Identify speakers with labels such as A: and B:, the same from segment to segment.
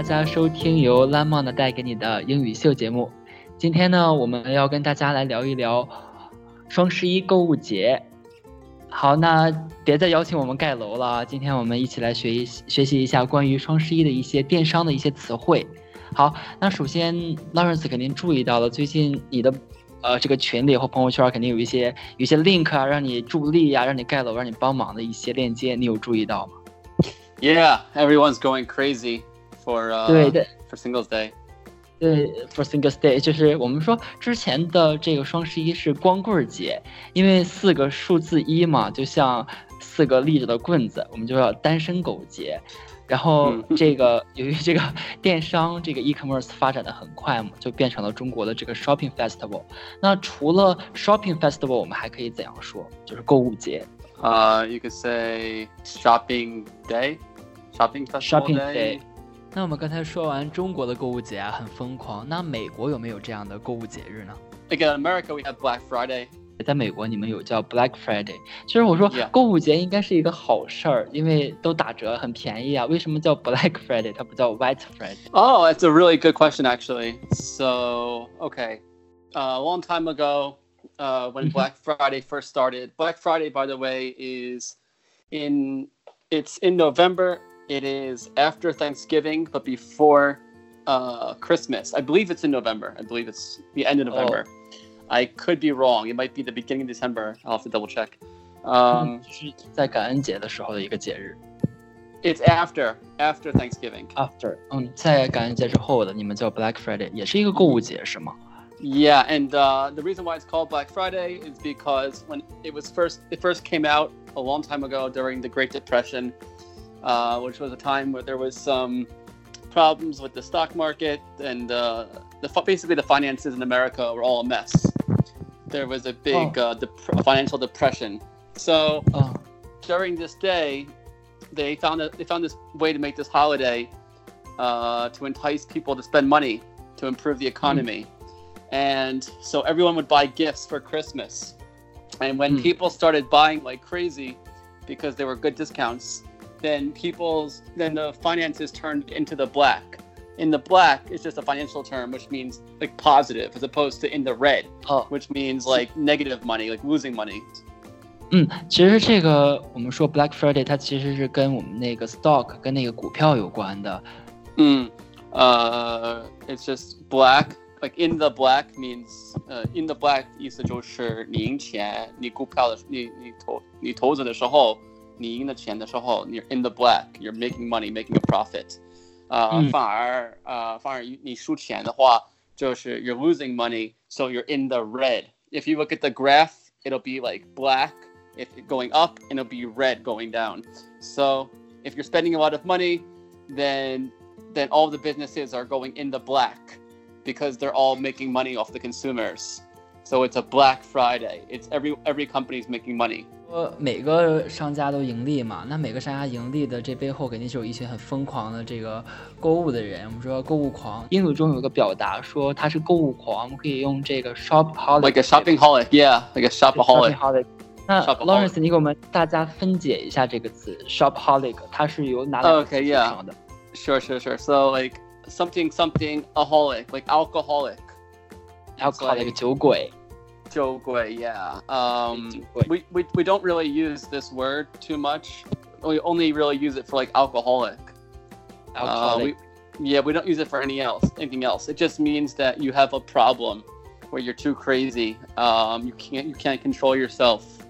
A: 大家收听由 Lemon 带给你的英语秀节目。今天呢，我们要跟大家来聊一聊双十一购物节。好，那别再邀请我们盖楼了，今天我们一起来学一学习一下关于双十一的一些电商的一些词汇。好，那首先 Lawrence 肯定注意到了，最近你的呃这个群里或朋友圈肯定有一些有一些 link 啊，让你助力呀、让你盖楼、让你帮忙的一些链接，你有注意到吗？
B: Yeah, everyone's going crazy for uh,
A: 对的，
B: for Singles Day.
A: 对，for Singles Day，就是我们说之前的这个双十一是光棍节，因为四个数字一嘛，就像四个立着的棍子，我们就叫单身狗节。然后
B: 嗯
A: 这个由于这个电商这个 e-commerce 发展的很快嘛，就变成了中国的这个 shopping festival。那除了 shopping festival，我们还可以怎样说？就是购物节
B: Uh, you could say shopping day, shopping festival
A: ，shopping
B: day.
A: day。那我们刚才说完中国的购物节啊，很疯狂。那美国有没有这样的购物节日呢？
B: Like in America, we have Black Friday.
A: 在美国，你们有叫 Black Friday。其实我说
B: Yeah.
A: 购物节应该是一个好事儿，因为都打折，很便宜啊。为什么叫 Black Friday？它不叫 White Friday？
B: Oh, that's a really good question, actually. So, okay, uh, a long time ago, uh, when
A: Mhm.
B: Black Friday first started, Black Friday, by the way, is in it's in November. It is after Thanksgiving, but before uh, Christmas. I believe it's in November. I believe it's the end of November. I could be wrong. It might be the beginning of December. I'll have to double check. Um,
A: 就是在感恩节的时候的一个节日。
B: it's after after Thanksgiving.
A: After，嗯，在感恩节之后的，你们叫 Black Friday，也是一个购物节是吗？
B: Yeah, and uh, the reason why it's called Black Friday is because when it was first, it first came out a long time ago during the Great Depression, uh, which was a time where there was some problems with the stock market and uh, the basically the finances in America were all a mess. There was a big uh, dep- financial depression. So
A: 嗯
B: during this day, they found a, they found this way to make this holiday uh, to entice people to spend money to improve the economy, and so everyone would buy gifts for Christmas. And when
A: Hmm.
B: people started buying like crazy because there were good discounts, then people's then the finances turned into the black. In the black is just a financial term, which means like positive, as opposed to in the red,
A: 哦，
B: which means like negative money, like losing money.
A: 嗯，其实这个我们说 Black Friday，它其实是跟我们那个 stock 跟那个股票有关的。
B: Mm. Uh, it's just black. Like in the black means, uh, in the black 意思就是你赢钱，你股票的你你投你投资的时候， 你赢的钱的时候，你 in the black, you're making money, making a profit. 呃、
A: 嗯
B: 反而呃反而你输钱的话，就是 you're losing money, so you're in the red. If you look at the graph, it'll be like black if it going up, and it'll be red going down. So if you're spending a lot of money, then then all the businesses are going in the black because they're all making money off the consumers. So it's a Black Friday. It's every every company's making money.
A: 说每个商家都盈利嘛，那每个商家盈利的这背后肯定是有一群很疯狂的这个购物的人。我们说购物狂，英语中有个表达说他是购物狂，我们可以用这个 shopaholic
B: Like a shopping holic, yeah, like a shopaholic.
A: shopaholic。那
B: Shopaholic
A: Lawrence，你给我们大家分解一下这个词 shopaholic，它是由哪两个词
B: Okay,
A: 组
B: yeah.
A: 成的
B: Sure, sure, sure. So like something something aholic, like alcoholic.
A: alcoholic
B: like-
A: 酒鬼。
B: Jogway, yeah. Um,
A: Jogway.
B: we, we, we don't really use this word too much. We only really use it for like alcoholic. Uh,
A: alcoholic，
B: we, yeah, we don't use it for any else, anything else. It just means that you have a problem where you're too crazy. Um, you can't you can't control yourself,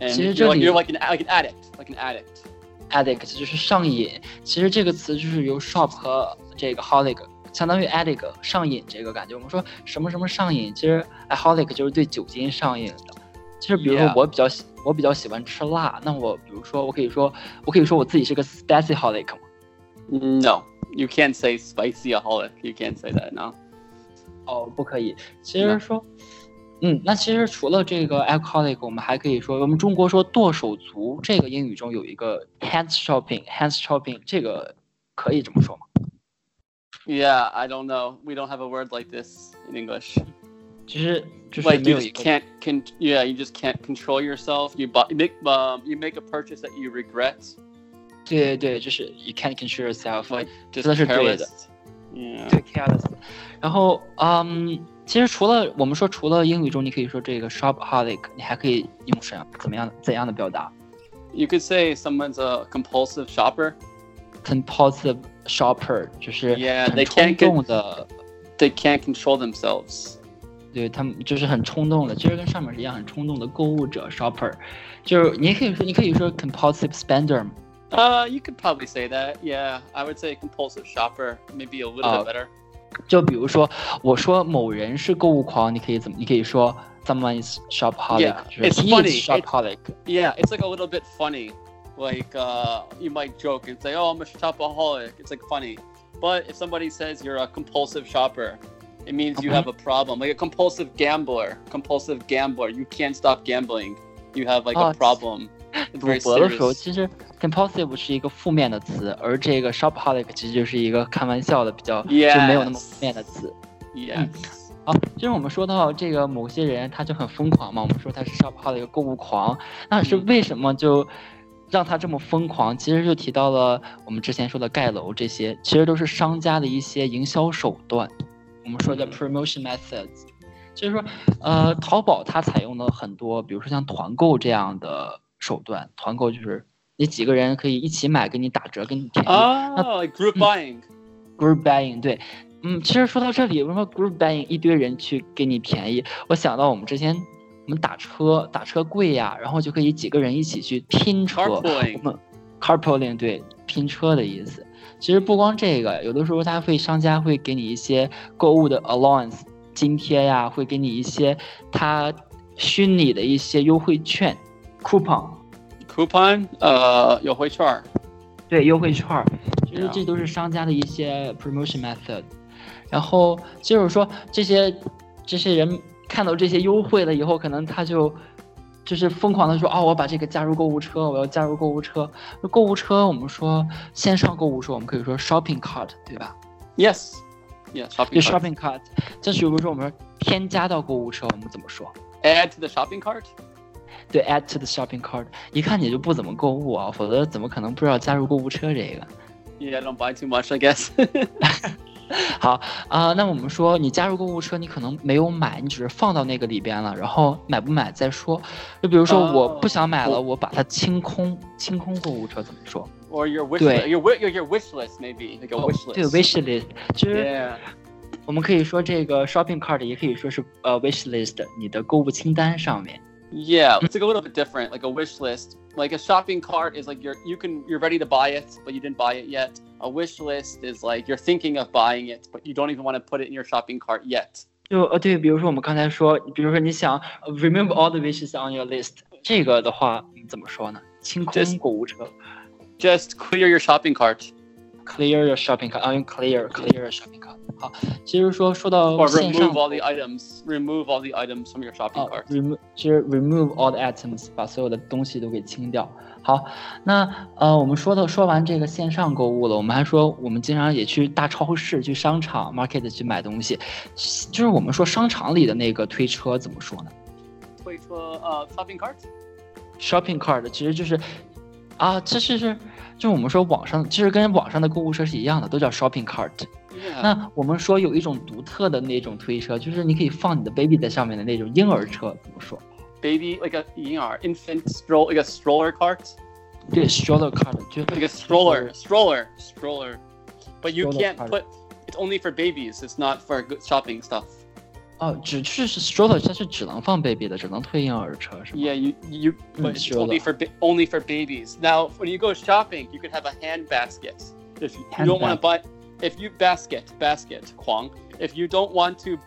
B: and
A: 其实
B: you're
A: 这
B: like,
A: 里-
B: you're like an like an addict, like an addict.
A: addict 就是上瘾。其实这个词就是由 shop 和这个 holic 相当于 addict 上瘾这个感觉。我们说什么什么上瘾，其实 alcoholic 就是对酒精上瘾的。其实比如说.我比较喜我比较喜欢吃辣，那我比如说我可以说我可以说我自己是个 spicy holic 吗
B: ？No, you can't say spicy aholic. You can't say that. No.
A: 哦，不可以。其实说，嗯，那其实除了这个 alcoholic，我们还可以说，我们中国说剁手族，这个英语中有一个 hands shopping，hands shopping，这个可以这么说吗？
B: Yeah, I don't know. We don't have a word like this in English.
A: 其实就是没
B: Like you
A: 有一
B: just
A: 个
B: can't can yeah, you just can't control yourself. You buy you make um you make a purchase that you regret.
A: 对对对，就是 you can't control yourself，
B: like just
A: 这是对的。
B: careless. Yeah.
A: 对 careless。然后，嗯，其实除了我们说除了英语中，你可以说这个 shopaholic，你还可以用什么怎么样怎样的表达
B: You could say someone's a compulsive shopper.
A: ？compulsive shopper 就是
B: Yeah,
A: 很
B: they
A: 冲
B: can't get-
A: 动的，
B: They can't control themselves.
A: 对他们就是很冲动的，其实跟上面是一样，很冲动的购物者 shopper，就是你也可以说你可以说 compulsive spender 嘛
B: Uh, you could probably say that. Yeah, I would say compulsive shopper, maybe a little
A: Oh.
B: bit better.
A: 就比如说我说某人是购物狂，你可以怎么？你可以说 someone is shopaholic，
B: Yeah,
A: 就是
B: it's
A: he
B: funny.
A: is shopaholic。
B: Yeah, it's like a little bit funny. Like uh, you might joke and say, "Oh, I'm a shopaholic." It's like funny. But if somebody says you're a compulsive shopper, it means you
A: Okay.
B: have a problem. Like a compulsive gambler, compulsive gambler, you can't stop gambling. You have like
A: Oh,
B: a problem. It's
A: 赌
B: very
A: 博的时候，
B: serious.
A: 其实 compulsive 是一个负面的词，而这个 shopaholic 其实就是一个开玩笑的，比较就没有那么
B: Yes.
A: 负面的词。
B: Yes.
A: 好，其实我们说到这个某些人他就很疯狂嘛，我们说他是 shopaholic 购物狂，那是
B: 嗯
A: 为什么就 让他这么疯狂？其实就提到了我们之前说的盖楼这些，其实都是商家的一些营销手段。我们说的
B: 嗯
A: promotion methods，就是说，呃，淘宝它采用了很多，比如说像团购这样的手段。团购就是你几个人可以一起买，给你打折，给你便宜。
B: Oh, like group
A: Mm.
B: buying.
A: group buying，对，嗯，其实说到这里，为什么 group buying 一堆人去给你便宜？我想到我们之前我们打车，打车贵呀，然后就可以几个人一起去拼车。
B: Carpooling.
A: 我们 carpooling 对拼车的意思。其实不光这个，有的时候他会商家会给你一些购物的 allowance 津贴呀，会给你一些他虚拟的一些优惠券 coupon。
B: Coupon, uh, 优惠券儿。
A: 对优惠券儿，其实这都是商家的一些 promotion method。然后就是说这些这些人看到这些优惠了以后，可能他就就是疯狂的说哦，我把这个加入购物车，我要加入购物车。那购物车我们说线上购物车，我们可以说 shopping cart，对吧
B: ？Yes. Yeah, shopping
A: 就
B: cart.
A: 这是比如说我们说添加到购物车，我们怎么说
B: ？Add to the shopping cart.
A: 对，add to the shopping cart。一看你就不怎么购物啊，否则怎么可能不知道加入购物车这个
B: ？Yeah, I don't buy too much, I guess.
A: 好啊、那我们说你加入购物车，你可能没有买，你只是放到那个里边了，然后买不买再说。就比如说
B: 哦
A: 我不想买了，
B: 我
A: 我把它清空，清空购物车怎么说？
B: or your wish
A: 对。
B: list. Your, wi- your, your wish list, maybe. Like a wish list.
A: 对，wish list，其实
B: Yeah.
A: 我们可以说这个 shopping cart 也可以说是呃 wish list，你的购物清单上面。
B: Yeah, it's like a little bit different, like a wish list. Like a shopping cart is like you're you can you're ready to buy it, but you didn't buy it yet. A wish list is like you're thinking of buying it, but you don't even want to put it in your shopping cart yet.
A: 就呃对，比如说我们刚才说，比如说你想呃 remove all the wishes on your list，这个的话你怎么说呢？清空
B: Just-
A: 购物车
B: Just clear your shopping cart
A: ，clear your shopping cart，啊用 clear clear your shopping cart。好，其实说说到
B: or
A: 线上
B: remove all the items. Remove all the items from your shopping
A: 啊
B: cart.
A: ，remove 就是 remove all the items，把所有的东西都给清掉。 好，那呃，我们说到说完这个线上购物了，我们还说我们经常也去大超市、去商场 market 去买东西，就是我们说商场里的那个推车怎么说呢
B: Wait to uh, shopping
A: cart.？shopping cart 其实就是啊，这是是就是我们说网上，其实跟网上的购物车是一样的，都叫 shopping cart。那我们说有一种独特的那种推车，就是你可以放你的 baby 在上面的那种婴儿车，怎么说？
B: Baby, like a ER, infant stroll, like a stroller cart,
A: 对，stroller cart 就
B: like a stroller, stroller, stroller. But you
A: Stroller
B: can't
A: cart.
B: put. It's only for babies. It's not for good shopping stuff.
A: 哦，只是是 stroller，它是只能放 baby 的，只能推婴儿车是吗？
B: Yeah, you you.
A: Mm,
B: But it's
A: stroller.
B: only for ba- only for babies. Now, when you go shopping, you could have a hand basket. If you
A: Hand
B: don't want to buy, if you basket basket Kwang, if you don't want to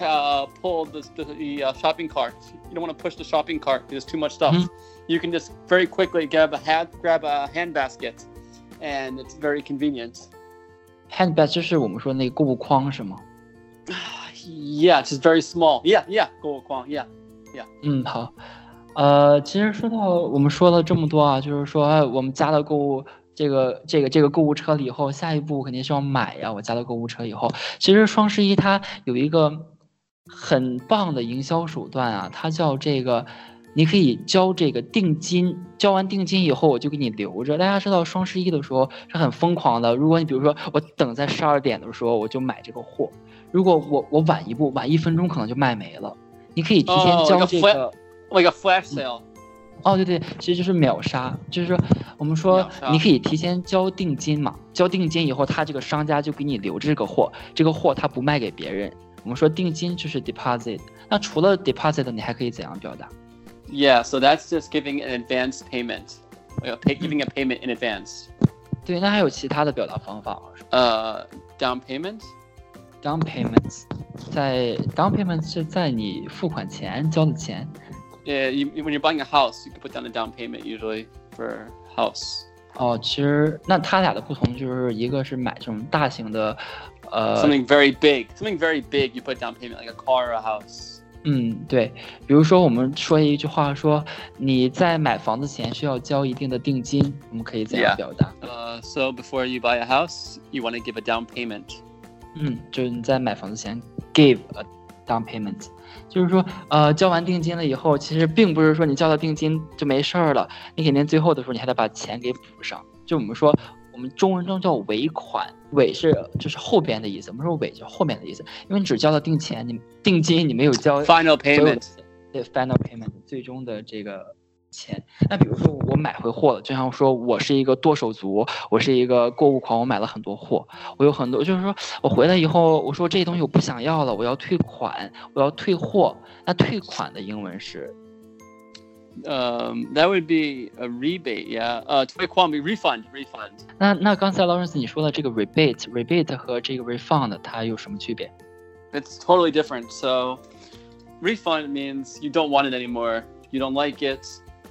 B: uh, pull the the, the uh, shopping cart, you don't want to push the shopping cart. There's too much stuff.
A: Mhm.
B: You can just very quickly grab a hand grab a hand basket, and it's very convenient.
A: handbag 就是我们说那个购物筐是吗？
B: Yeah, it's just very small. Yeah, yeah, go Kwang. Yeah.
A: 嗯，好。呃，其实说到我们说了这么多啊，就是说哎我们加了购物这个这个这个购物车了以后，下一步肯定是要买呀。我加了购物车以后，其实双十一它有一个 很棒的营销手段啊，它叫这个你可以交这个定金，交完定金以后我就给你留着。大家知道双十一的时候是很疯狂的，如果你比如说我等在十二点的时候我就买这个货，如果我我晚一步晚一分钟可能就卖没了。你可以提前交这个
B: ，like a flash sale。
A: 哦，对对，其实就是秒杀，就是说我们说你可以提前交定金嘛，交定金以后他这个商家就给你留着这个货，这个货他不卖给别人。我们说定金就是 deposit，那除了 deposit，你还可以怎样表达？
B: Yeah, so that's just giving an advance payment. Pay giving a payment in advance.
A: 对，那还有其他的表达方法吗？
B: 呃，down payment.
A: Down payments，在 down payment 是在你付款前交的钱。
B: Yeah, you, when you're buying a house, you can put down a down payment usually for house.
A: 哦，其实那它俩的不同就是一个是买这种大型的。 呃，
B: something very big, something very big, you put down payment like a car or a house.
A: 嗯，对，比如说我们说一句话，说你在买房子前需要交一定的定金，我们可以怎样表达？
B: 呃，so before you buy a house, you want to give a down payment.
A: 嗯，就是你在买房子前 give a down payment，就是说，呃，交完定金了以后，其实并不是说你交了定金就没事儿了，你肯定最后的时候你还得把钱给补上。就我们说。 我们中文中叫尾款，尾是就是后边的意思。我们说尾就后面的意思，因为你只交了定钱，你定金你没有交
B: final payment，
A: 对 final payment 最终的这个钱。那比如说我买回货了，就像说我是一个剁手族，我是一个购物狂，我买了很多货，我有很多，就是说我回来以后，我说这些东西我不想要了，我要退款，我要退货。那退款的英文是
B: ？Um, that would be a rebate, yeah. 呃，退款 be refund, refund.
A: 那那刚才 Lawrence 你说的这个 rebate, rebate 和这个 refund 它有什么区别？
B: It's totally different. So, refund means you don't want it anymore. You don't like it.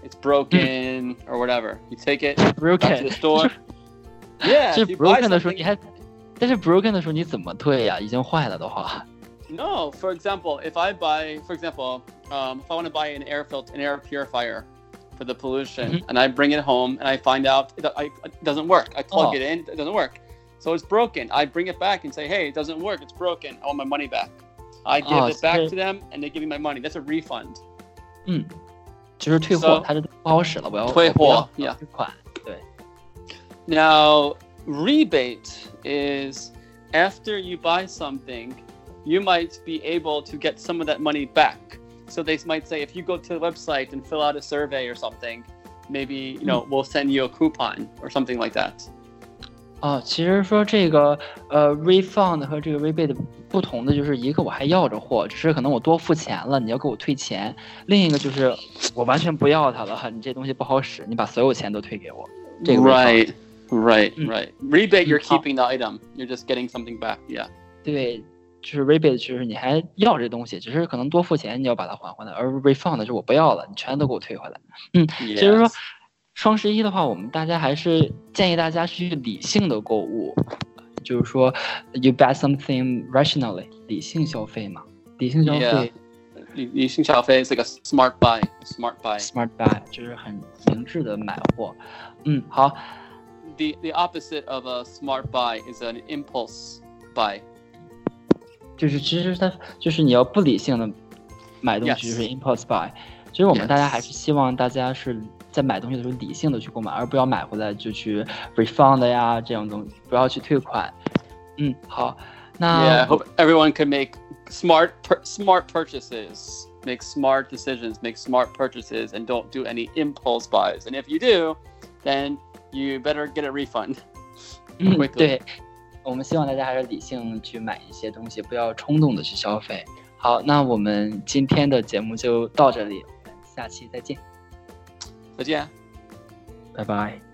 B: It's broken or whatever. You take it
A: broken
B: back to the store. yeah.
A: 是 broken 的时候你还，但是 broken 的时候你怎么退呀？已经坏了的话。
B: no, for example, if I buy, for example, um, if I want to buy an air filter, an air purifier for the pollution, mm-hmm. and I bring it home and I find out it, I, it doesn't work, I plug oh. it in, it doesn't work, so it's broken. I bring it back and say, hey, it doesn't work, it's broken. I want my money back. I give oh, it back to them, and they give me my money. That's a refund.
A: 嗯，就是退货，它是不好使了，我要
B: 退货，yeah，
A: 退款，对。
B: Now rebate is after you buy something you might be able to get some of that money back. So they might say if you go to the website and fill out a survey or something, maybe you know we'll send you a coupon or something like that.
A: 哦，其实说这个呃 refund 和这个 rebate 不同的就是一个我还要着货，只是可能我多付钱了，你要给我退钱；另一个就是我完全不要它了，你这东西不好使，你把所有钱都退给我。这个
B: right, right, right. Rebate, you're keeping the item, you're just getting something back. Yeah.
A: 对。 就是 rebate，就是你还要这东西，只是可能多付钱，你要把它还回来；而 refund 是我不要了，你全都给我退回来。嗯，其实说双十一的话，我们大家还是建议大家去理性的购物，就是说 you buy something rationally，理性消费嘛，理性消费，
B: 理理性消费是个 smart buy，smart
A: buy，smart buy 就是很明智的买货。嗯，好。
B: The the opposite of a smart buy is an impulse buy.
A: 就是其实它就是你要不理性的买东西，就是 impulse buy。其实我们大家还是希望大家是在买东西的时候理性的去购买，而不要买回来就去 refund 呀这样东西，不要去退款。嗯，好，那
B: Yeah, I hope everyone can make smart smart purchases, make smart decisions, make smart purchases, and don't do any impulse buys. And if you do, then you better get a refund.
A: 嗯，对。 我们希望大家还是理性去买一些东西，不要冲动的去消费。好，那我们今天的节目就到这里，我们下期再见。
B: 再见，
A: 拜拜。